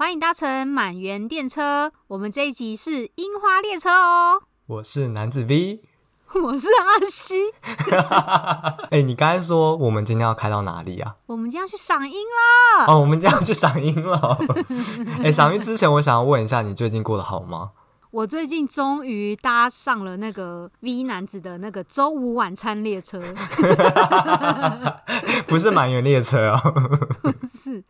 欢迎搭乘满园电车，我们这一集是樱花列车哦。我是男子 V，我是阿西。哎、欸，你刚才说我们今天要开到哪里啊？我们今天要去赏樱啦！哦，我们今天要去赏樱了。哎、欸，赏樱之前，我想要问一下，你最近过得好吗？我最近终于搭上了那个 V 男子的那个周五晚餐列车，不是满园列车哦，不是。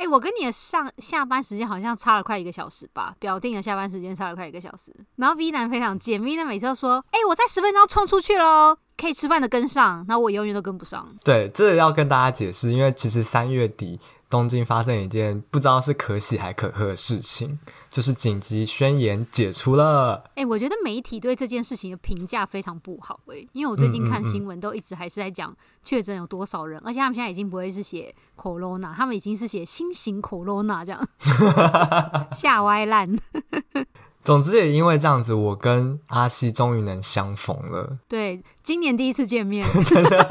哎、我跟你的上下班时间好像差了快一个小时吧？表定的下班时间差了快一个小时。然后 V 男非常贱，V 男每次都说：“哎、我在十分钟冲出去喽，可以吃饭的跟上。”那我永远都跟不上。对，这个要跟大家解释，因为其实三月底。东京发生一件不知道是可喜还可贺的事情，就是紧急宣言解除了。哎、欸，我觉得媒体对这件事情的评价非常不好哎、欸，因为我最近看新闻都一直还是在讲确诊有多少人，而且他们现在已经不会是写 corona，他们已经是写新型 corona 这样，吓歪烂。总之也因为这样子，我跟阿西终于能相逢了。对，今年第一次见面，真的。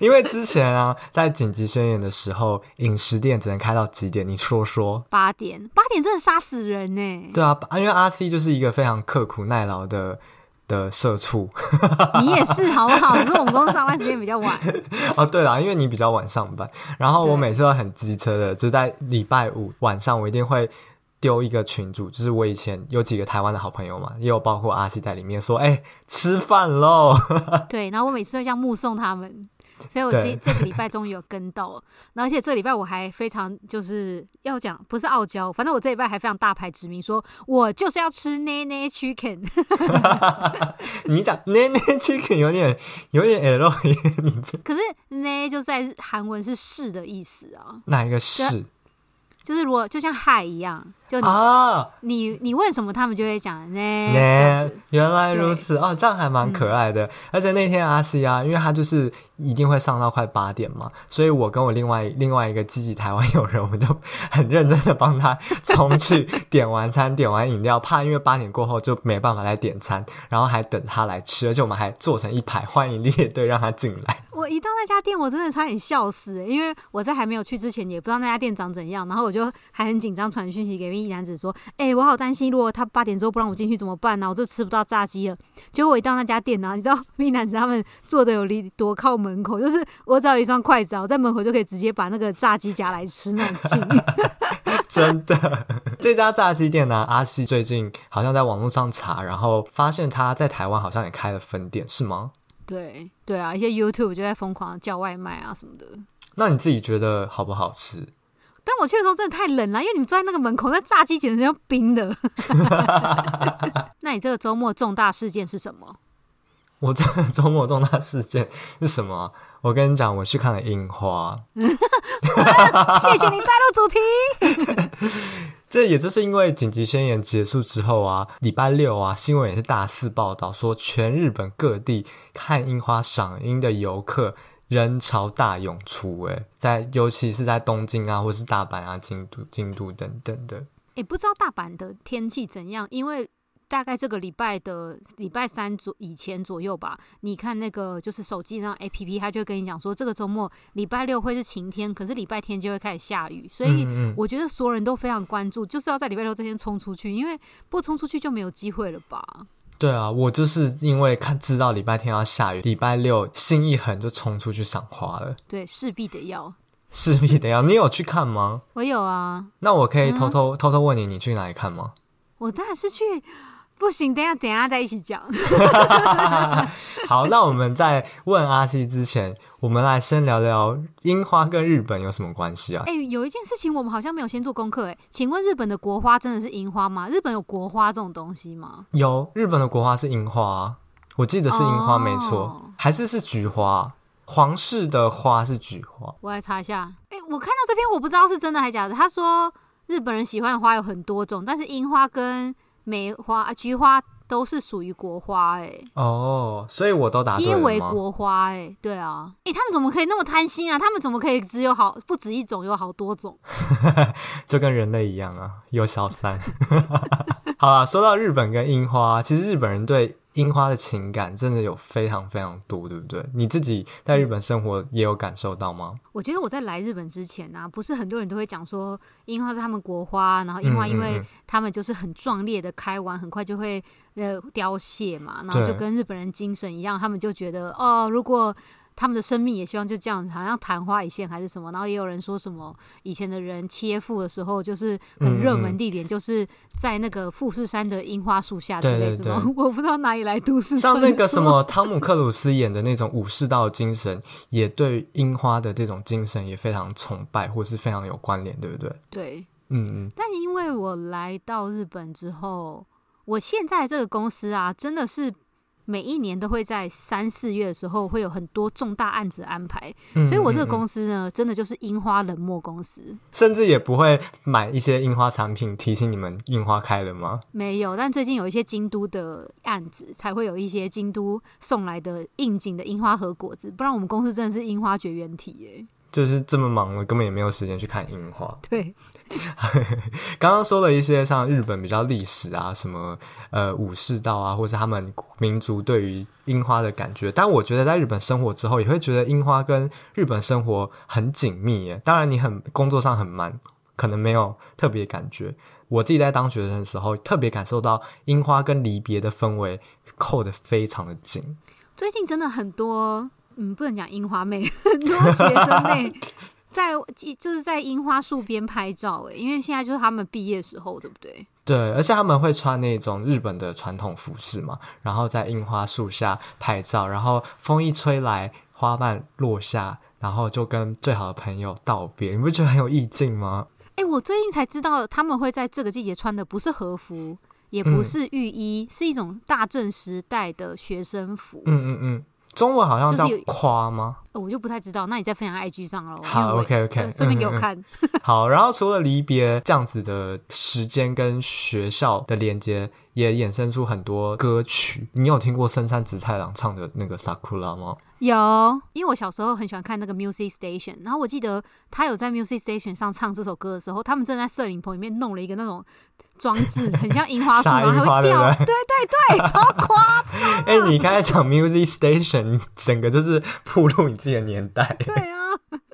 因为之前啊，在紧急宣言的时候，饮食店只能开到几点？你说说。八点，八点真的杀死人呢。对啊，因为阿西就是一个非常刻苦耐劳的的社畜。你也是好不好？只是我们公司上班时间比较晚。哦，对了，因为你比较晚上班，然后我每次都很机车的，就在礼拜五晚上，我一定会。丢一个群主，就是我以前有几个台湾的好朋友嘛，也有包括阿西在里面说，哎、欸，吃饭喽。对，然后我每次都这样目送他们，所以我这这个礼拜终于有跟到，然后而且这个礼拜我还非常就是要讲，不是傲娇，反正我这礼拜还非常大牌指明说，我就是要吃奈奈 chicken。你讲奈奈 chicken 有点有点 L，你这可是奈就在韩文是是的意思啊，哪一个是？就是如果就像嗨一样，就你、啊、你你问什么，他们就会讲呢。呢，原来如此哦，这样还蛮可爱的。嗯、而且那天阿西啊，因为他就是一定会上到快八点嘛，所以我跟我另外另外一个积极台湾友人，我们就很认真的帮他冲去点完餐，点完饮料，怕因为八点过后就没办法来点餐，然后还等他来吃，而且我们还坐成一排欢迎列队让他进来。我一到那家店，我真的差点笑死，因为我在还没有去之前也不知道那家店长怎样，然后我就还很紧张，传讯息给 V 男子说：“哎、我好担心，如果他八点之后不让我进去怎么办呢、啊？我就吃不到炸鸡了。”结果我一到那家店呢、啊，你知道 V 男子他们坐的有离多靠门口，就是我只要一双筷子啊，我在门口就可以直接把那个炸鸡夹来吃那种近。真的，这家炸鸡店呢、啊，阿西最近好像在网络上查，然后发现他在台湾好像也开了分店，是吗？对对啊，一些 YouTube 就在疯狂叫外卖啊什么的。那你自己觉得好不好吃？但我去的时候真的太冷了，因为你们坐在那个门口，那炸鸡简直像冰的。那你这个周末重大事件是什么？我这个 周末重大事件是什么？我跟你讲，我去看了樱花。谢谢你带入主题。这也就是因为紧急宣言结束之后啊，礼拜六啊，新闻也是大肆报道说，全日本各地看樱花赏樱的游客人潮大涌出，诶，在尤其是在东京啊，或是大阪啊、京都、京都等等的。诶，不知道大阪的天气怎样，因为。大概这个礼拜的礼拜三左以前左右吧，你看那个就是手机那 APP，它就会跟你讲说，这个周末礼拜六会是晴天，可是礼拜天就会开始下雨，所以我觉得所有人都非常关注，就是要在礼拜六这天冲出去，因为不冲出去就没有机会了吧？对啊，我就是因为看知道礼拜天要下雨，礼拜六心一狠就冲出去赏花了。对，势必得要，势必得要。你有去看吗？我有啊。那我可以偷偷、嗯、偷偷问你，你去哪里看吗？我当然是去。不行，等下等下再一起讲。好，那我们在问阿西之前，我们来先聊聊樱花跟日本有什么关系啊？哎、欸，有一件事情我们好像没有先做功课，哎，请问日本的国花真的是樱花吗？日本有国花这种东西吗？有，日本的国花是樱花，我记得是樱花没错，哦，还是是菊花？皇室的花是菊花。我来查一下。哎、欸，我看到这篇，我不知道是真的还是假的。他说日本人喜欢的花有很多种，但是樱花跟梅花啊，菊花都是属于国花哎、欸。哦，所以我都答对了？皆为国花哎、欸，对啊，哎、欸，他们怎么可以那么贪心啊？他们怎么可以只有好不止一种，有好多种？就跟人类一样啊，有小三。好啦，说到日本跟樱花，其实日本人对樱花的情感真的有非常非常多，对不对？你自己在日本生活也有感受到吗？我觉得我在来日本之前呢、啊，不是很多人都会讲说樱花是他们国花，然后樱花因为他们就是很壮烈的开完，很快就会呃凋谢嘛，然后就跟日本人精神一样，他们就觉得哦，如果他们的生命也希望就这样，好像昙花一现还是什么。然后也有人说什么以前的人切腹的时候，就是很热门地点，就是在那个富士山的樱花树下之类这种。对对对，我不知道哪里来都市。像那个什么汤姆克鲁斯演的那种武士道精神，也对樱花的这种精神也非常崇拜，或是非常有关联，对不对？对，嗯嗯。但因为我来到日本之后，我现在这个公司啊，真的是。每一年都会在三四月的时候会有很多重大案子安排，嗯、所以我这个公司呢，真的就是樱花冷漠公司，甚至也不会买一些樱花产品提醒你们樱花开了吗？没有，但最近有一些京都的案子，才会有一些京都送来的应景的樱花和果子，不然我们公司真的是樱花绝缘体耶。就是这么忙了，根本也没有时间去看樱花。对，刚刚说了一些像日本比较历史啊，什么呃武士道啊，或是他们民族对于樱花的感觉。但我觉得在日本生活之后，也会觉得樱花跟日本生活很紧密耶。当然，你很工作上很忙，可能没有特别感觉。我自己在当学生的时候，特别感受到樱花跟离别的氛围扣得非常的紧。最近真的很多。嗯，不能讲樱花妹，很多学生妹 在就是在樱花树边拍照哎，因为现在就是他们毕业时候，对不对？对，而且他们会穿那种日本的传统服饰嘛，然后在樱花树下拍照，然后风一吹来，花瓣落下，然后就跟最好的朋友道别，你不觉得很有意境吗？哎，我最近才知道他们会在这个季节穿的不是和服，也不是浴衣，嗯、是一种大正时代的学生服。嗯嗯嗯。中文好像叫夸吗？哦，我就不太知道。那你再分享 IG 上喽。好，OK OK，顺便给我看。嗯嗯嗯好，然后除了离别这样子的时间跟学校的连接，也衍生出很多歌曲。你有听过深山直太郎唱的那个 Sakura 吗？有，因为我小时候很喜欢看那个 Music Station，然后我记得他有在 Music Station 上唱这首歌的时候，他们正在摄影棚里面弄了一个那种。装置 很像樱花树，然后还会掉，对对对，超夸张。哎、欸，你刚才讲 Music Station，整个就是暴露你自己的年代。对啊。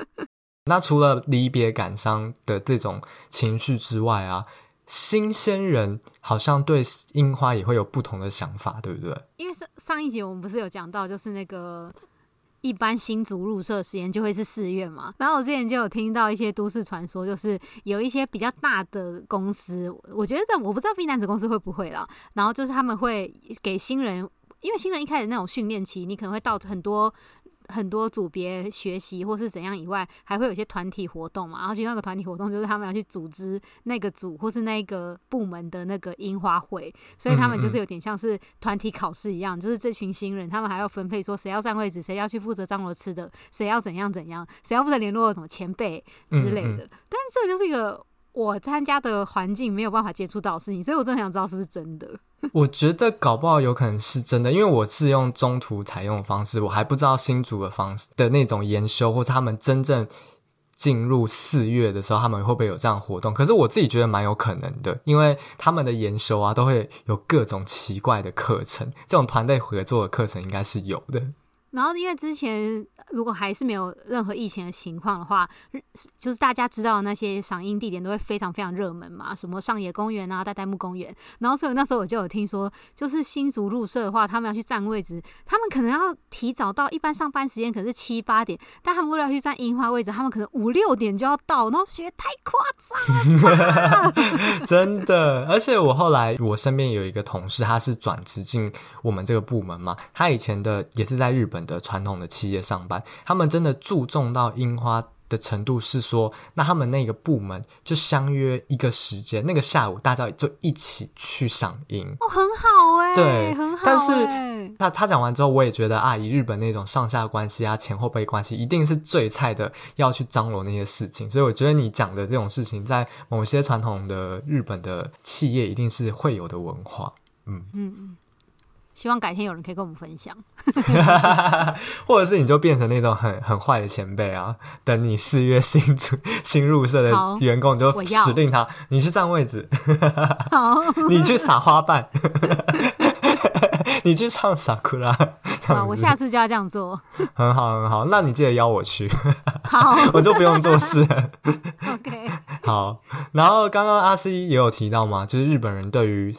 那除了离别感伤的这种情绪之外啊，新鲜人好像对樱花也会有不同的想法，对不对？因为上上一集我们不是有讲到，就是那个。一般新卒入社时间就会是四月嘛，然后我之前就有听到一些都市传说，就是有一些比较大的公司，我觉得我不知道 B 男子公司会不会啦，然后就是他们会给新人，因为新人一开始那种训练期，你可能会到很多。很多组别学习或是怎样以外，还会有一些团体活动嘛。然后其中一个团体活动就是他们要去组织那个组或是那个部门的那个樱花会，所以他们就是有点像是团体考试一样，就是这群新人他们还要分配说谁要占位置，谁要去负责张罗吃的，谁要怎样怎样，谁要负责联络什么前辈之类的。但是这就是一个。我参加的环境没有办法接触到事情，所以我真的想知道是不是真的。我觉得搞不好有可能是真的，因为我是用中途采用的方式，我还不知道新竹的方式的那种研修，或者他们真正进入四月的时候，他们会不会有这样活动？可是我自己觉得蛮有可能的，因为他们的研修啊，都会有各种奇怪的课程，这种团队合作的课程应该是有的。然后，因为之前如果还是没有任何疫情的情况的话，就是大家知道的那些赏樱地点都会非常非常热门嘛，什么上野公园啊、代代木公园。然后，所以那时候我就有听说，就是新竹入社的话，他们要去占位置，他们可能要提早到，一般上班时间可能是七八点，但他们为了要去占樱花位置，他们可能五六点就要到，然后觉得太夸张了，真的。而且我后来我身边有一个同事，他是转职进我们这个部门嘛，他以前的也是在日本的传统的企业上班，他们真的注重到樱花的程度是说，那他们那个部门就相约一个时间，那个下午大家就一起去赏樱。哦，很好哎、欸，对，很好、欸。但是他他讲完之后，我也觉得啊，以日本那种上下关系啊，前后辈关系，一定是最菜的要去张罗那些事情。所以我觉得你讲的这种事情，在某些传统的日本的企业，一定是会有的文化。嗯嗯嗯。希望改天有人可以跟我们分享，或者是你就变成那种很很坏的前辈啊！等你四月新出新入社的员工，你就指定他，你去占位置，好，你去撒花瓣，你去唱 Sakura，啊，我下次就要这样做。很好，很好。那你记得邀我去，好，我就不用做事。OK，好。然后刚刚阿 C 也有提到嘛，就是日本人对于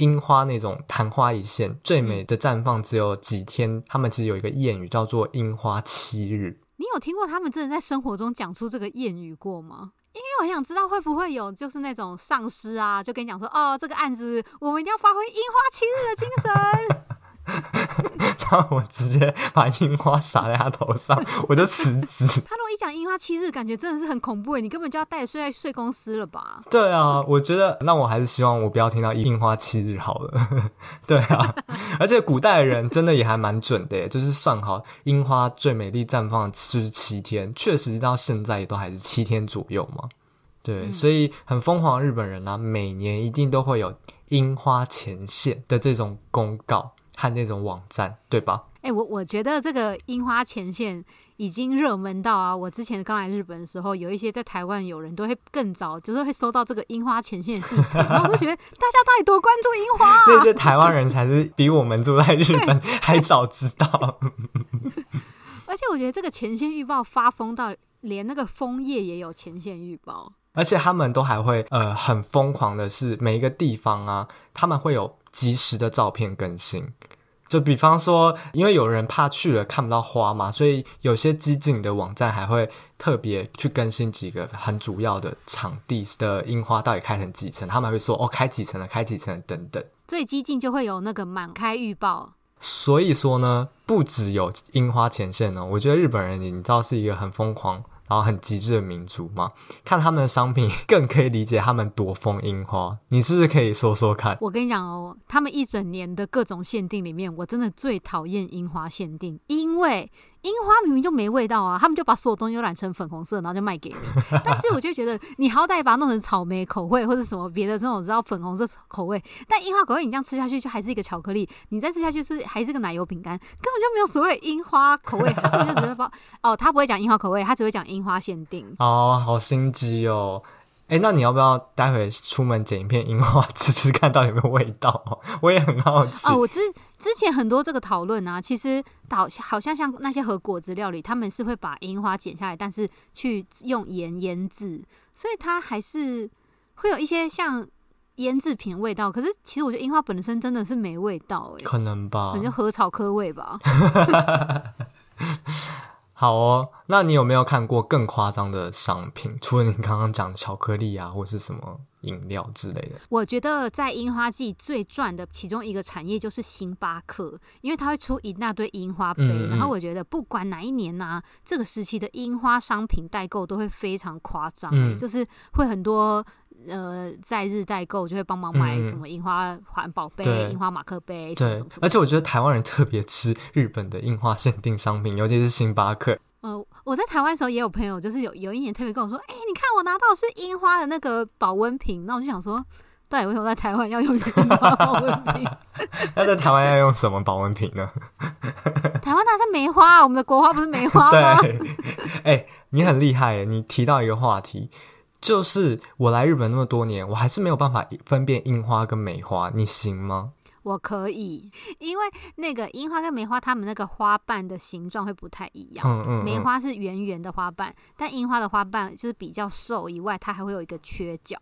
樱花那种昙花一现，最美的绽放只有几天，他们其实有一个谚语叫做“樱花七日”。你有听过他们真的在生活中讲出这个谚语过吗？因为我很想知道会不会有就是那种上司啊，就跟你讲说，哦，这个案子我们一定要发挥樱花七日的精神。然后我直接把樱花洒在他头上，我就辞职。他如果一讲樱花七日，感觉真的是很恐怖诶，你根本就要带睡在睡公司了吧？对啊，我觉得那我还是希望我不要听到樱花七日好了。对啊，而且古代的人真的也还蛮准的，就是算好樱花最美丽绽放就是七天，确实到现在也都还是七天左右嘛。对，嗯、所以很疯狂的日本人啊，每年一定都会有樱花前线的这种公告。看那种网站，对吧？哎、欸，我我觉得这个樱花前线已经热门到啊！我之前刚来日本的时候，有一些在台湾友人都会更早，就是会收到这个樱花前线的地图，然后我就觉得大家到底多关注樱花啊？那些台湾人才是比我们住在日本还早知道。而且我觉得这个前线预报发疯到连那个枫叶也有前线预报，而且他们都还会呃很疯狂的是每一个地方啊，他们会有及时的照片更新。就比方说，因为有人怕去了看不到花嘛，所以有些激进的网站还会特别去更新几个很主要的场地的樱花到底开成几层，他们还会说哦，开几层了，开几层了等等。最激进就会有那个满开预报。所以说呢，不只有樱花前线呢，我觉得日本人你知道是一个很疯狂。然后很极致的民族嘛，看他们的商品 更可以理解他们多疯樱花。你是不是可以说说看？我跟你讲哦，他们一整年的各种限定里面，我真的最讨厌樱花限定，因为。樱花明明就没味道啊，他们就把所有东西都染成粉红色，然后就卖给你。但是我就觉得，你好歹把它弄成草莓口味或者什么别的这种，知道粉红色口味。但樱花口味你这样吃下去，就还是一个巧克力。你再吃下去是还是个奶油饼干，根本就没有所谓樱花口味。他根本就只会包哦，他不会讲樱花口味，他只会讲樱花限定。哦，好心机哦。哎，那你要不要待会出门剪一片樱花 吃吃看，到底有没有味道？我也很好奇。哦，我之之前很多这个讨论啊，其实导好像像那些和果子料理，他们是会把樱花剪下来，但是去用盐腌制，所以它还是会有一些像腌制品味道。可是其实我觉得樱花本身真的是没味道，哎，可能吧，可能禾草科味吧。好哦，那你有没有看过更夸张的商品？除了你刚刚讲巧克力啊，或是什么饮料之类的？我觉得在樱花季最赚的其中一个产业就是星巴克，因为它会出一大堆樱花杯。嗯嗯，然后我觉得不管哪一年呐、啊，这个时期的樱花商品代购都会非常夸张，嗯、就是会很多。呃，在日代购就会帮忙买什么樱花环保杯、樱、嗯、花马克杯，对，而且我觉得台湾人特别吃日本的樱花限定商品，尤其是星巴克。呃，我在台湾的时候也有朋友，就是有有一年特别跟我说：“哎、欸，你看我拿到的是樱花的那个保温瓶。”那我就想说，到底为什么在台湾要用樱花保温瓶？那在台湾要用什么保温瓶呢？台湾那是梅花，我们的国花不是梅花吗？对，哎、欸，你很厉害耶！你提到一个话题。就是我来日本那么多年，我还是没有办法分辨樱花跟梅花，你行吗？我可以，因为那个樱花跟梅花，它们那个花瓣的形状会不太一样。嗯嗯，嗯。梅花是圆圆的花瓣，但樱花的花瓣就是比较瘦，以外它还会有一个缺角。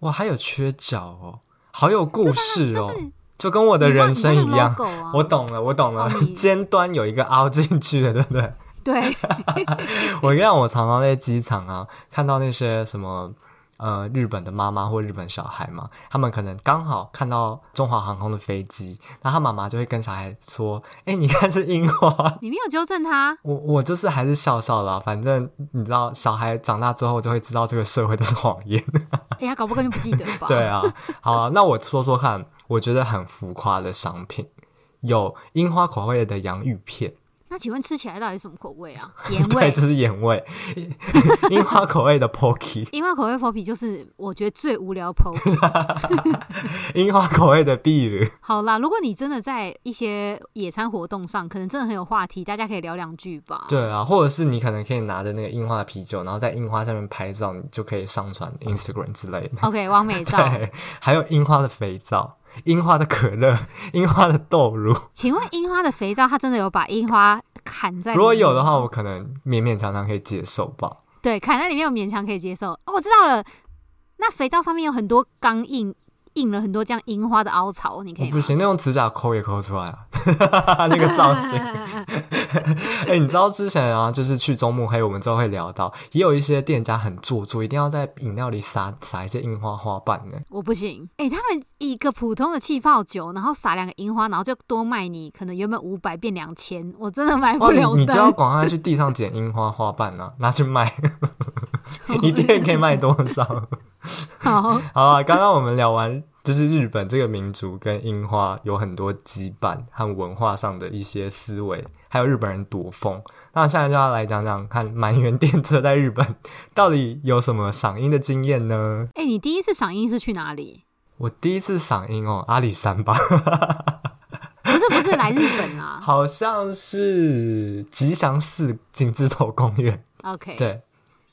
哇，还有缺角哦，好有故事哦，就，就跟我的人生一样。啊、我懂了，我懂了，哦、尖端有一个凹进去的，对不对？对，我让我常常在机场啊，看到那些什么呃日本的妈妈或日本小孩嘛，他们可能刚好看到中华航空的飞机，然后他妈妈就会跟小孩说：“哎，你看是樱花。”你没有纠正他？我我就是还是笑笑啦，反正你知道，小孩长大之后就会知道这个社会都是谎言。哎呀，搞不好就不记得吧？对啊，好啊，那我说说看，我觉得很浮夸的商品，有樱花口味的洋芋片。那请问吃起来到底是什么口味啊？盐味，对，这是盐味。樱花口味的 Pocky，樱花口味 Pocky 就是我觉得最无聊 Pocky。樱花口味的碧绿。好啦，如果你真的在一些野餐活动上，可能真的很有话题，大家可以聊两句吧。对啊，或者是你可能可以拿着那个樱花啤酒，然后在樱花上面拍照，你就可以上传 Instagram 之类的。OK，完美照。对，还有樱花的肥皂。樱花的可乐，樱花的豆乳。请问樱花的肥皂，它真的有把樱花砍在？如果有的话，我可能勉勉强强可以接受吧。对，砍在里面我勉强可以接受。哦，我知道了，那肥皂上面有很多钢印。印了很多这样樱花的凹槽，你可以、哦、不行，那种指甲抠也抠出来啊，那个造型。哎、欸，你知道之前啊，就是去中目黑，我们之后会聊到，也有一些店家很做作，一定要在饮料里撒撒一些樱花花瓣呢。我不行，哎、欸，他们一个普通的气泡酒，然后撒两个樱花，然后就多卖你，可能原本五百变两千，我真的买不了、哦。你就要赶快去地上捡樱花花瓣啊，拿去卖，一片可以卖多少？好，好啊！刚刚我们聊完，就是日本这个民族跟樱花有很多羁绊和文化上的一些思维，还有日本人躲风。那现在就要来讲讲看，满员电车在日本到底有什么赏樱的经验呢？哎、欸，你第一次赏樱是去哪里？我第一次赏樱哦，阿里山吧？不是，不是来日本啊？好像是吉祥寺景之头公园。OK，对。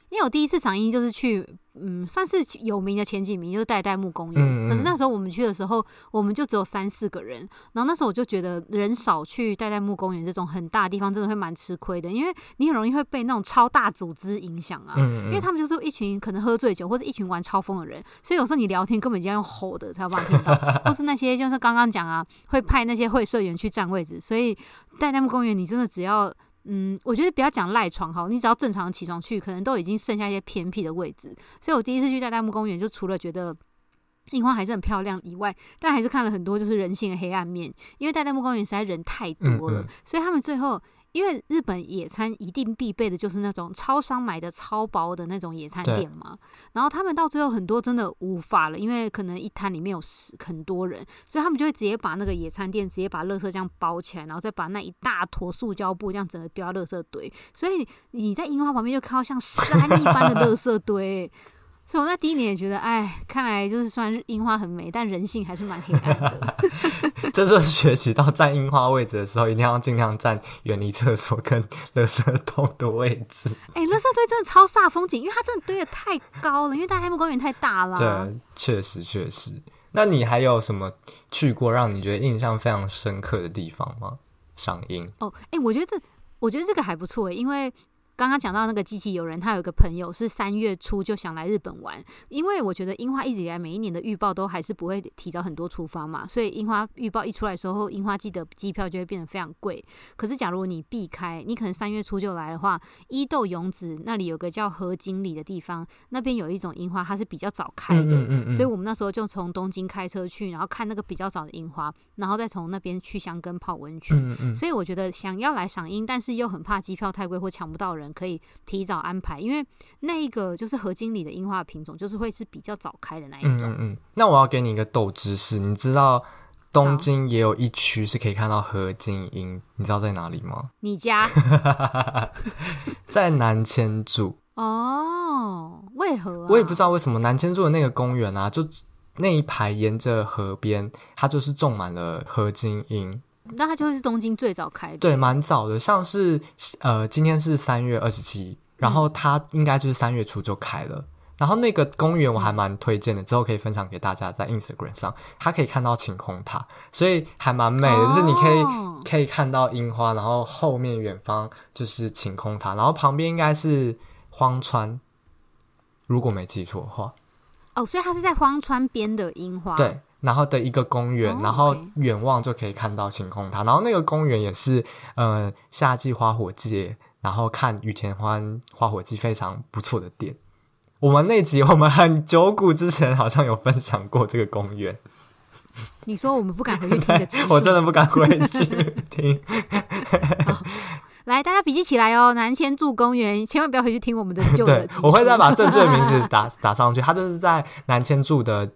因为我第一次赏樱就是去，嗯，算是有名的前几名，就是代代木公园。嗯嗯，可是那时候我们去的时候，我们就只有三四个人。然后那时候我就觉得人少去代代木公园这种很大的地方，真的会蛮吃亏的，因为你很容易会被那种超大组织影响啊。因为他们就是一群可能喝醉酒或者一群玩超疯的人，所以有时候你聊天根本就要用吼的才有办法听到，或是那些就是刚刚讲啊，会派那些会社员去占位置。所以代代木公园你真的只要。嗯，我觉得不要讲赖床哈，你只要正常起床去，可能都已经剩下一些偏僻的位置。所以我第一次去大代木公园，就除了觉得樱花还是很漂亮以外，但还是看了很多就是人性的黑暗面，因为大代木公园实在人太多了，嗯嗯，所以他们最后。因为日本野餐一定必备的就是那种超商买的超薄的那种野餐垫嘛，然后他们到最后很多真的无法了，因为可能一摊里面有十很多人，所以他们就会直接把那个野餐垫直接把垃圾这样包起来，然后再把那一大坨塑胶布这样整个丢到垃圾堆，所以你在樱花旁边就看到像山一般的垃圾堆。所以我在第一年也觉得，哎，看来就是虽然樱花很美，但人性还是蛮黑暗的。这就是学习到站樱花位置的时候，一定要尽量站远离厕所跟垃圾桶的位置。哎，垃圾堆真的超煞风景，因为它真的堆的太高了，因为大黑木公园太大了。对，确实确实。那你还有什么去过让你觉得印象非常深刻的地方吗？赏樱？哦，哎，我觉得，我觉得这个还不错，因为。刚刚讲到那个机器友人，他有一个朋友是三月初就想来日本玩，因为我觉得樱花一直以来每一年的预报都还是不会提早很多出发嘛，所以樱花预报一出来的时候，樱花季的机票就会变得非常贵。可是假如你避开，你可能三月初就来的话，伊豆勇子那里有个叫河津里的地方，那边有一种樱花，它是比较早开的，嗯嗯嗯，所以我们那时候就从东京开车去，然后看那个比较早的樱花，然后再从那边去箱根泡温泉。所以我觉得想要来赏樱，但是又很怕机票太贵或抢不到人。可以提早安排，因为那一个就是合金里的樱花品种，就是会是比较早开的那一种。嗯嗯。那我要给你一个豆知识，你知道东京也有一区是可以看到合金樱，你知道在哪里吗？你家？在南千住。哦，为何啊？我也不知道为什么南千住的那个公园啊，就那一排沿着河边，它就是种满了合金樱。那它就会是东京最早开的，对，蛮早的。像是呃，今天是三月二十七，然后它应该就是三月初就开了。然后那个公园我还蛮推荐的，之后可以分享给大家，在 Instagram 上，它可以看到晴空塔，所以还蛮美的。哦、就是你可以可以看到樱花，然后后面远方就是晴空塔，然后旁边应该是荒川，如果没记错的话。哦，所以它是在荒川边的樱花。对。然后的一个公园，oh. 然后远望就可以看到晴空塔。然后那个公园也是，呃，夏季花火季，然后看雨田欢花火季非常不错的点。我们那集我们很久古之前好像有分享过这个公园。你说我们不敢回去听的，我真的不敢回去听。来，大家笔记起来哦，南千住公园，千万不要回去听我们的旧的。我会再把正确的名字 打打上去。它就是在南千住的。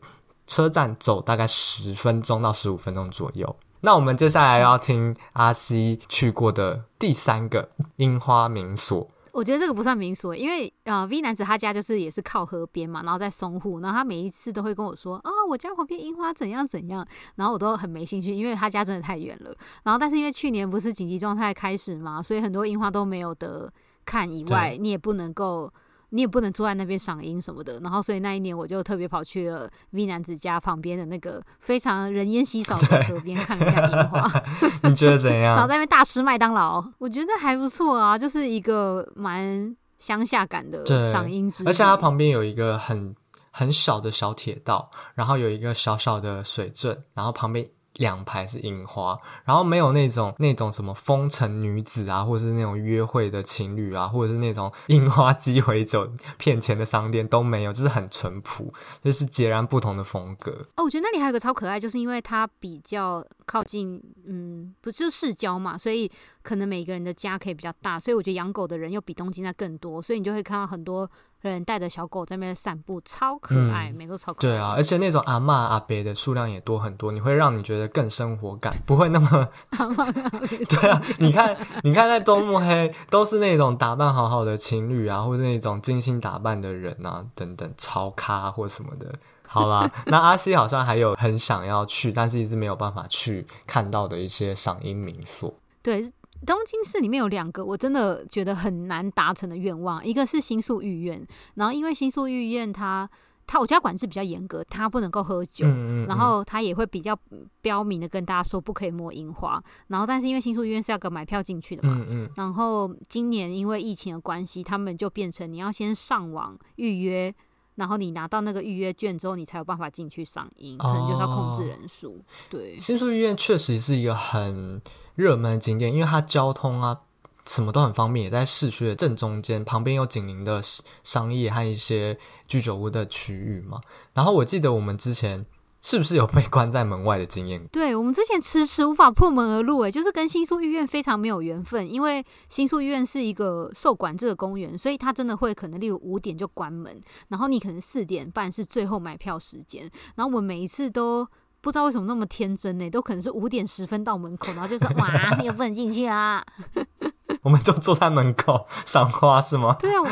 车站走大概十分钟到十五分钟左右。那我们接下来要听阿西去过的第三个樱花名所。我觉得这个不算名所，因为呃，V 男子他家就是也是靠河边嘛，然后在松户，然后他每一次都会跟我说啊，我家旁边樱花怎样怎样，然后我都很没兴趣，因为他家真的太远了。然后但是因为去年不是紧急状态开始嘛，所以很多樱花都没有得看，以外你也不能够。你也不能坐在那边赏樱什么的。然后所以那一年我就特别跑去了 V 男子家旁边的那个非常人烟稀少的河边看了一下樱花。你觉得怎样？然后在那边大吃麦当劳，我觉得还不错啊，就是一个蛮乡下感的赏樱之旅。而且它旁边有一个很很小的小铁道，然后有一个小小的水镇，然后旁边。两排是樱花，然后没有那种那种什么风尘女子啊，或者是那种约会的情侣啊，或者是那种樱花鸡尾酒骗钱的商店都没有，就是很淳朴，就是截然不同的风格。哦，我觉得那里还有个超可爱，就是因为它比较靠近，嗯，不是市郊嘛，所以可能每个人的家可以比较大，所以我觉得养狗的人又比东京那更多，所以你就会看到很多。人带着小狗在那边散步，超可爱，每个都超可爱。对啊，而且那种阿妈阿伯的数量也多很多，你会让你觉得更生活感，不会那么阿嬷阿伯。对啊，你看，你看在中目黑都是那种打扮好好的情侣啊，或者那种精心打扮的人啊，等等，超咖或什么的。好啦，那阿西好像还有很想要去，但是一直没有办法去看到的一些赏樱名所。对。东京市里面有两个我真的觉得很难达成的愿望，一个是新宿御苑，然后因为新宿御苑它它我家管制比较严格，它不能够喝酒，嗯嗯嗯，然后它也会比较标明的跟大家说不可以摸樱花，然后但是因为新宿御苑是要个买票进去的嘛，然后今年因为疫情的关系，他们就变成你要先上网预约，然后你拿到那个预约券之后，你才有办法进去赏樱，可能就是要控制人数。哦、对，新宿御苑确实是一个很。热门的景点，因为它交通啊什么都很方便，也在市区的正中间，旁边有紧邻的商业和一些居酒屋的区域嘛。然后我记得我们之前是不是有被关在门外的经验？对，我们之前迟迟无法破门而入，诶，就是跟新宿御苑非常没有缘分，因为新宿御苑是一个受管制的公园，所以它真的会可能例如五点就关门，然后你可能四点半是最后买票时间，然后我每一次都。不知道为什么那么天真呢？都可能是五点十分到门口，然后就说 哇，你又不能进去啊。我们就坐在门口 赏花是吗？对啊，我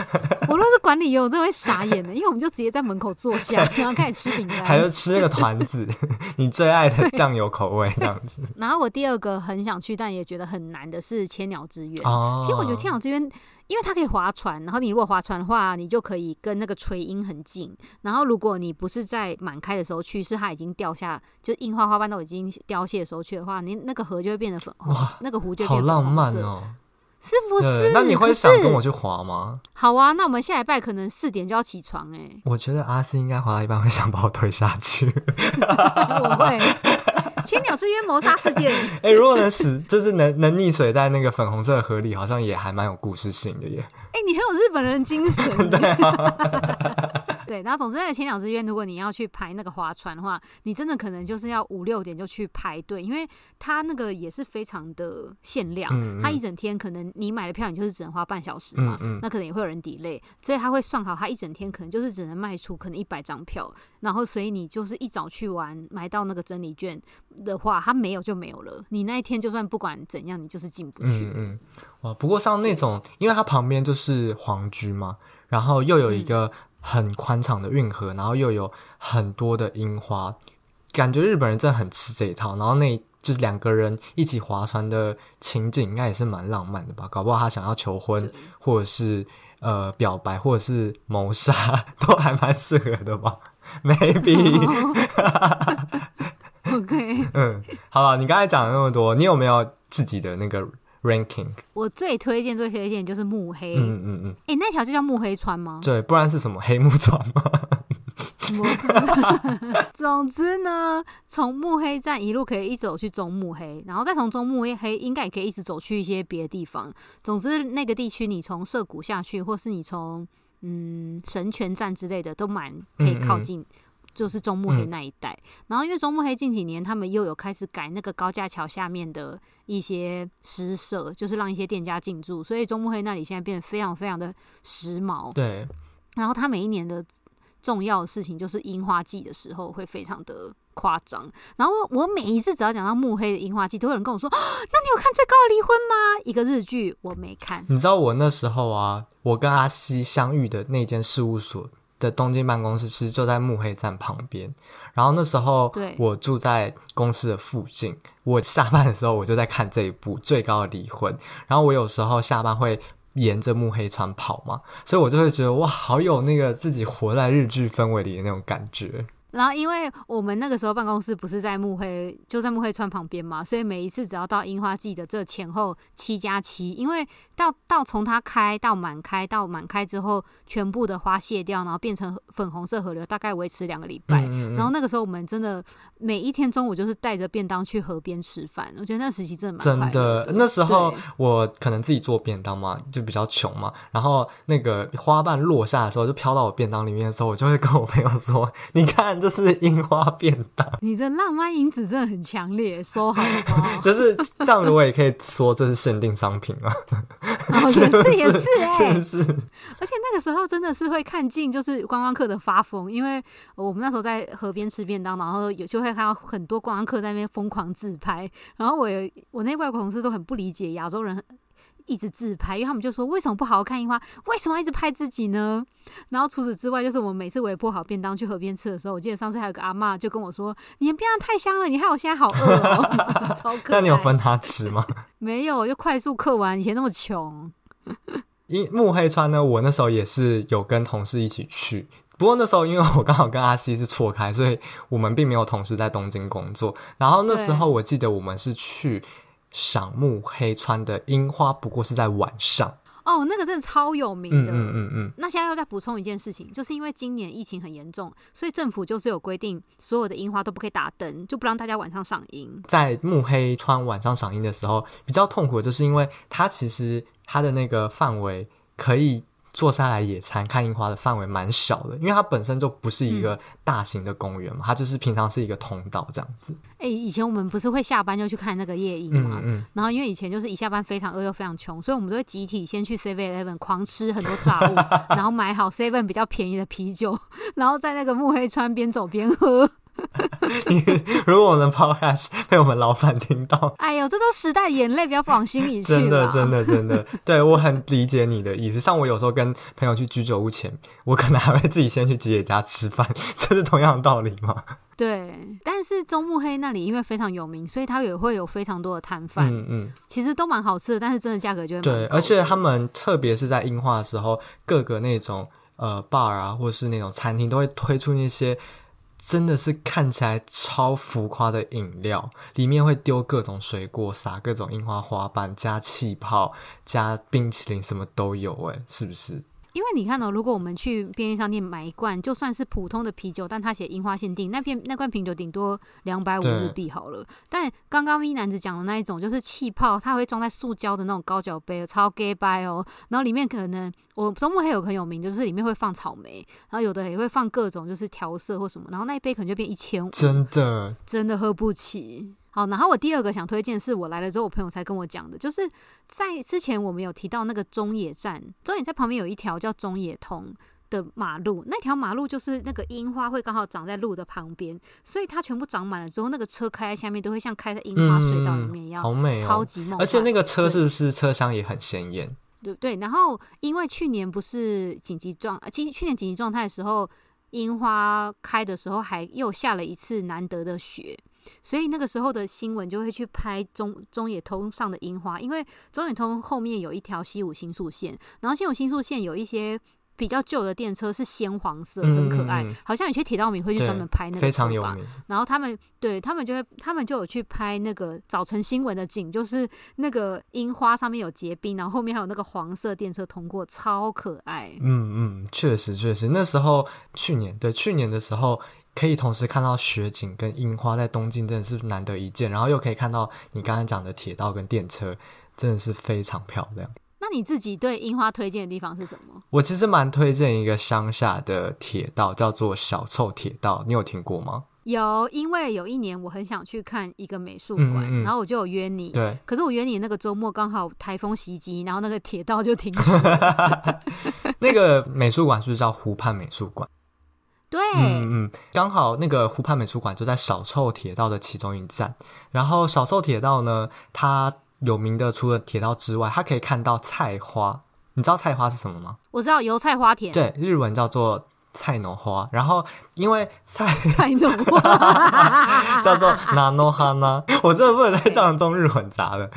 我若是管理员，我真的会傻眼的，因为我们就直接在门口坐下，然后开始吃饼干，还是吃那个团子，你最爱的酱油口味这样子。然后我第二个很想去，但也觉得很难的是千鸟之渊。哦，其实我觉得千鸟之渊。因为它可以划船，然后你如果划船的话，你就可以跟那个垂樱很近。然后如果你不是在满开的时候去，是它已经掉下，就樱花花瓣都已经凋谢的时候去的话，你那个河就会变得粉红，哇那个湖就变浪漫哦，是不是？那你会想跟我去划吗？好啊，那我们下礼拜可能四点就要起床哎、欸。我觉得阿星应该划到一半会想把我推下去。我会。千鸟之渊谋杀事件。哎、欸，如果能死，就是能能溺水在那个粉红色的河里，好像也还蛮有故事性的耶。哎、欸，你很有日本人精神。对啊。对，然后总之那个千鸟之渊，如果你要去排那个划船的话，你真的可能就是要五六点就去排队，因为它那个也是非常的限量，嗯嗯，它一整天可能你买的票，你就是只能花半小时嘛，那可能也会有人 delay，所以他会算好，他一整天可能就是只能卖出可能一百张票，然后所以你就是一早去玩买到那个真理券的话，它没有就没有了，你那一天就算不管怎样，你就是进不去。嗯嗯，哇，不过像那种，因为它旁边就是皇居嘛，然后又有一个。很宽敞的运河，然后又有很多的樱花，感觉日本人真的很吃这一套。然后那就是两个人一起划船的情景，应该也是蛮浪漫的吧？搞不好他想要求婚，或者是呃表白，或者是谋杀，都还蛮适合的吧？Maybe。OK。嗯，好了，你刚才讲了那么多，你有没有自己的那个？ranking，我最推荐最推荐就是木黑，嗯嗯嗯，哎、欸，那条就叫木黑川吗？对，不然是什么黑木川吗？我不知道。总之呢，从木黑站一路可以一直走去中木黑，然后再从中木黑应该也可以一直走去一些别的地方。总之，那个地区你从涩谷下去，或是你从嗯神泉站之类的，都蛮可以靠近。嗯嗯就是中目黑那一带，嗯、然后因为中目黑近几年他们又有开始改那个高架桥下面的一些施设，就是让一些店家进驻，所以中目黑那里现在变得非常非常的时髦。对，然后他每一年的重要的事情就是樱花季的时候会非常的夸张。然后我每一次只要讲到目黑的樱花季，都有人跟我说：“那你有看《最高的离婚》吗？”一个日剧我没看。你知道我那时候啊，我跟阿西相遇的那间事务所。的东京办公室其实就在幕黑站旁边，然后那时候我住在公司的附近，我下班的时候我就在看这一部《最高的离婚》，然后我有时候下班会沿着幕黑川跑嘛，所以我就会觉得哇，好有那个自己活在日剧氛围里的那种感觉。然后，因为我们那个时候办公室不是在目黑，就在目黑川旁边嘛，所以每一次只要到樱花季的这前后七加七，因为到到从它开到满开到满开之后，全部的花谢掉，然后变成粉红色河流，大概维持两个礼拜。嗯嗯嗯。然后那个时候我们真的每一天中午就是带着便当去河边吃饭，我觉得那时期真的蛮真的。那时候我可能自己做便当嘛，就比较穷嘛，然后那个花瓣落下的时候就飘到我便当里面的时候，我就会跟我朋友说：“ 你看。”这是樱花便当，你的浪漫因子真的很强烈，说好？就是这样子，我也可以说这是限定商品啊。哦，也是 也是哎。而且那个时候真的是会看尽，就是观光客的发疯，因为我们那时候在河边吃便当，然后有就会看到很多观光客在那边疯狂自拍，然后我有我那外国同事都很不理解亚洲人。一直自拍，因为他们就说，为什么不好好看樱花，为什么要一直拍自己呢？然后除此之外，就是我们每次我也剥好便当去河边吃的时候，我记得上次还有个阿嬷就跟我说：“你的便当太香了，你害我现在好饿哦。”超可爱。那你有分他吃吗？没有，就快速刻完。以前那么穷。因目黑川呢，我那时候也是有跟同事一起去，不过那时候因为我刚好跟阿西是错开，所以我们并没有同时在东京工作。然后那时候我记得我们是去。赏木黑川的樱花，不过是在晚上哦，那个真的超有名的。嗯嗯嗯，嗯。那现在又再补充一件事情，就是因为今年疫情很严重，所以政府就是有规定，所有的樱花都不可以打灯，就不让大家晚上赏樱。在木黑川晚上赏樱的时候，比较痛苦的就是因为它其实它的那个范围可以。坐下来野餐看樱花的范围蛮小的，因为它本身就不是一个大型的公园嘛，嗯，它就是平常是一个通道这样子。哎、欸，以前我们不是会下班就去看那个夜樱嘛，嗯嗯，然后因为以前就是一下班非常饿又非常穷，所以我们都会集体先去 Seven Eleven 狂吃很多炸物，然后买好 Seven 比较便宜的啤酒，然后在那个目黑川边走边喝。如果我们的 podcast 被我们老板听到，哎呦，这都时代眼泪，不要往心里去。真的，真的，真的，对，我很理解你的意思。像我有时候跟朋友去居酒屋前，我可能还会自己先去吉野家吃饭，这是同样的道理吗？对，但是中目黑那里因为非常有名，所以它也会有非常多的摊贩。嗯嗯，其实都蛮好吃的，但是真的价格就会对，而且他们特别是在樱花的时候，各个那种呃 bar 啊，或是那种餐厅都会推出那些。真的是看起来超浮夸的饮料，里面会丢各种水果，撒各种樱花花瓣，加气泡，加冰淇淋，什么都有，诶，是不是？因为你看哦，如果我们去便利商店买一罐，就算是普通的啤酒，但它写樱花限定，那片那罐啤酒顶多两百五日币好了。但刚刚 V 男子讲的那一种，就是气泡，它会装在塑胶的那种高脚杯，超 gay 掰哦。然后里面可能我中末还有很有名，就是里面会放草莓，然后有的也会放各种就是调色或什么，然后那一杯可能就变一千五，真的真的喝不起。好，然后我第二个想推荐是我来了之后，我朋友才跟我讲的，就是在之前我们有提到那个中野站，中野在旁边有一条叫中野通的马路，那条马路就是那个樱花会刚好长在路的旁边，所以它全部长满了之后，那个车开在下面都会像开在樱花隧道里面一样，嗯、好美、哦，超级梦。而且那个车是不是车厢也很鲜艳？对对。然后因为去年不是紧急状，其实去年紧急状态的时候，樱花开的时候还又下了一次难得的雪。所以那个时候的新闻就会去拍中中野通上的樱花，因为中野通后面有一条西武新宿线，然后西武新宿线有一些比较旧的电车是鲜黄色，很可爱，嗯、好像有些铁道迷会去专门拍那个，非常有名。然后他们对他们就会，他们就有去拍那个早晨新闻的景，就是那个樱花上面有结冰，然后后面还有那个黄色电车通过，超可爱。嗯嗯，确实确实，那时候去年对去年的时候。可以同时看到雪景跟樱花，在东京真的是难得一见，然后又可以看到你刚刚讲的铁道跟电车，真的是非常漂亮。那你自己对樱花推荐的地方是什么？我其实蛮推荐一个乡下的铁道，叫做小臭铁道，你有听过吗？有，因为有一年我很想去看一个美术馆，嗯嗯，然后我就有约你。对，可是我约你那个周末刚好台风袭击，然后那个铁道就停了。那个美术馆是不是叫湖畔美术馆？对，嗯嗯，刚好那个湖畔美术馆就在小凑铁道的其中一站。然后小凑铁道呢，它有名的除了铁道之外，它可以看到菜花。你知道菜花是什么吗？我知道油菜花田，对，日文叫做菜の花。然后因为菜菜の花叫做菜の花呢，我真的不能再这样中日混杂了。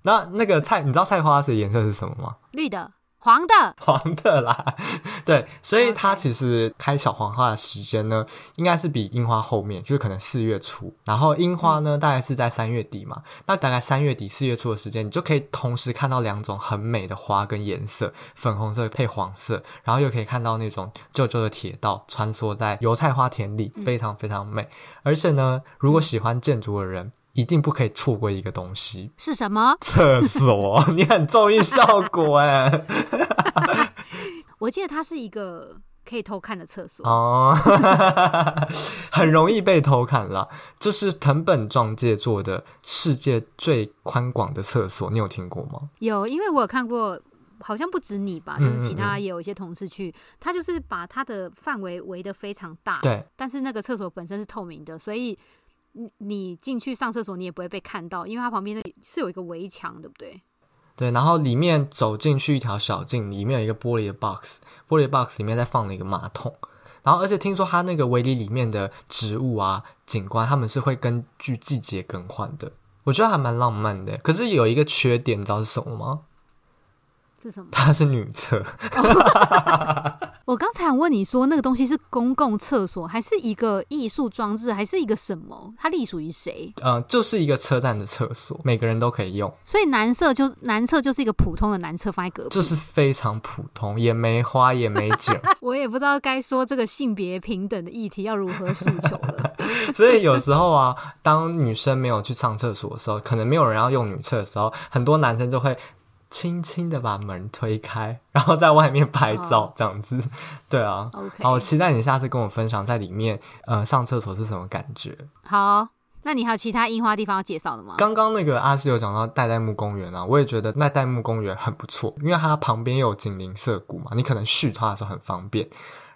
那那个菜，你知道菜花是颜色是什么吗？绿的。 黄的，黄的啦，对，所以它其实开小黄花的时间呢，应该是比樱花后面，就是可能四月初，然后樱花呢，大概是在三月底嘛，那大概三月底四月初的时间，你就可以同时看到两种很美的花跟颜色，粉红色配黄色，然后又可以看到那种旧旧的铁道穿梭在油菜花田里，非常非常美，而且呢，如果喜欢建筑的人。一定不可以错过一个东西，是什么？厕所，你很综艺效果哎！我记得它是一个可以偷看的厕所哦，很容易被偷看啦。这是藤本壮介做的世界最宽广的厕所，你有听过吗？有，因为我有看过，好像不止你吧，就是其他也有一些同事去，嗯嗯嗯，他就是把它的范围围得非常大，对，但是那个厕所本身是透明的，所以。你你进去上厕所，你也不会被看到，因为它旁边那是有一个围墙，对不对？对，然后里面走进去一条小径，里面有一个玻璃的 box，玻璃 box 里面再放了一个马桶，然后而且听说它那个围篱里面的植物啊、景观，他们是会根据季节更换的，我觉得还蛮浪漫的。可是有一个缺点，你知道是什么吗？是什么？它是女厕。我刚才想问你说，那个东西是公共厕所，还是一个艺术装置，还是一个什么？它隶属于谁？呃，就是一个车站的厕所，每个人都可以用。所以男厕就男厕就是一个普通的男厕，放在隔壁，就是非常普通，也没花也没景。我也不知道该说这个性别平等的议题要如何诉求了。所以有时候啊，当女生没有去上厕所的时候，可能没有人要用女厕的时候，很多男生就会。轻轻的把门推开，然后在外面拍照，这样子，oh. 对啊。好，我期待你下次跟我分享在里面，呃，上厕所是什么感觉。好，那你还有其他樱花地方要介绍的吗？刚刚那个阿西有讲到代代木公园啊，我也觉得代代木公园很不错，因为它旁边有紧邻涩谷嘛，你可能续它的时候很方便。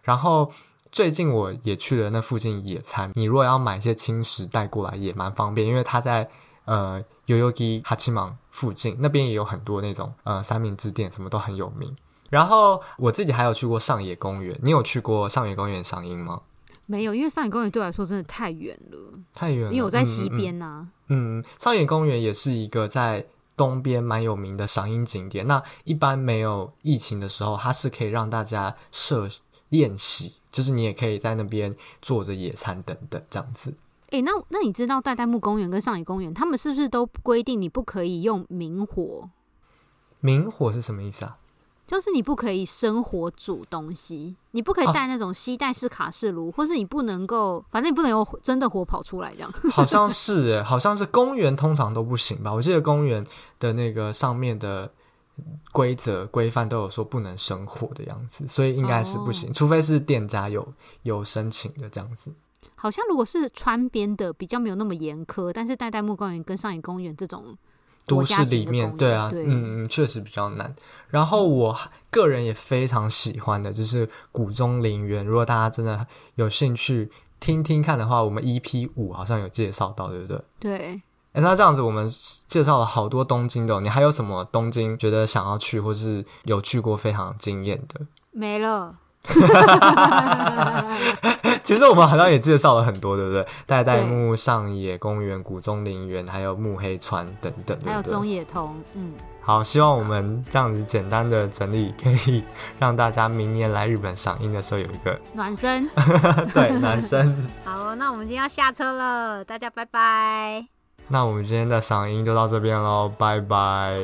然后最近我也去了那附近野餐，你如果要买一些轻食带过来也蛮方便，因为它在呃。代々木八幡附近那边也有很多那种呃三明治店，什么都很有名。然后我自己还有去过上野公园，你有去过上野公园赏樱吗？没有，因为上野公园对我来说真的太远了，太远了。因为我在西边呐、啊嗯。嗯，上野公园也是一个在东边蛮有名的赏樱景点。那一般没有疫情的时候，它是可以让大家设练习，就是你也可以在那边坐着野餐等等这样子。哎、欸，那那你知道代代木公园跟上野公园，他们是不是都规定你不可以用明火？明火是什么意思啊？就是你不可以生火煮东西，你不可以带那种吸带式卡式炉，啊，或是你不能够，反正你不能有真的火跑出来这样。好像是，哎，好像是公园通常都不行吧？我记得公园的那个上面的规则规范都有说不能生火的样子，所以应该是不行，哦，除非是店家有有申请的这样子。好像如果是川边的比较没有那么严苛，但是代代木公园跟上野公园这种都市里面，对啊，对嗯嗯，确实比较难。然后我个人也非常喜欢的就是谷中陵园，如果大家真的有兴趣听听看的话，我们 EP 五好像有介绍到，对不对？对。哎，那这样子我们介绍了好多东京的，你还有什么东京觉得想要去，或是有去过非常惊艳的？没了。其实我们好像也介绍了很多，对不对？代代木、上野公园、古中陵园，还有木黑川等等，还有中野通。嗯，好，希望我们这样子简单的整理，可以让大家明年来日本赏樱的时候有一个暖身。对，暖身。好，那我们今天要下车了，大家拜拜。那我们今天的赏樱就到这边喽，拜拜。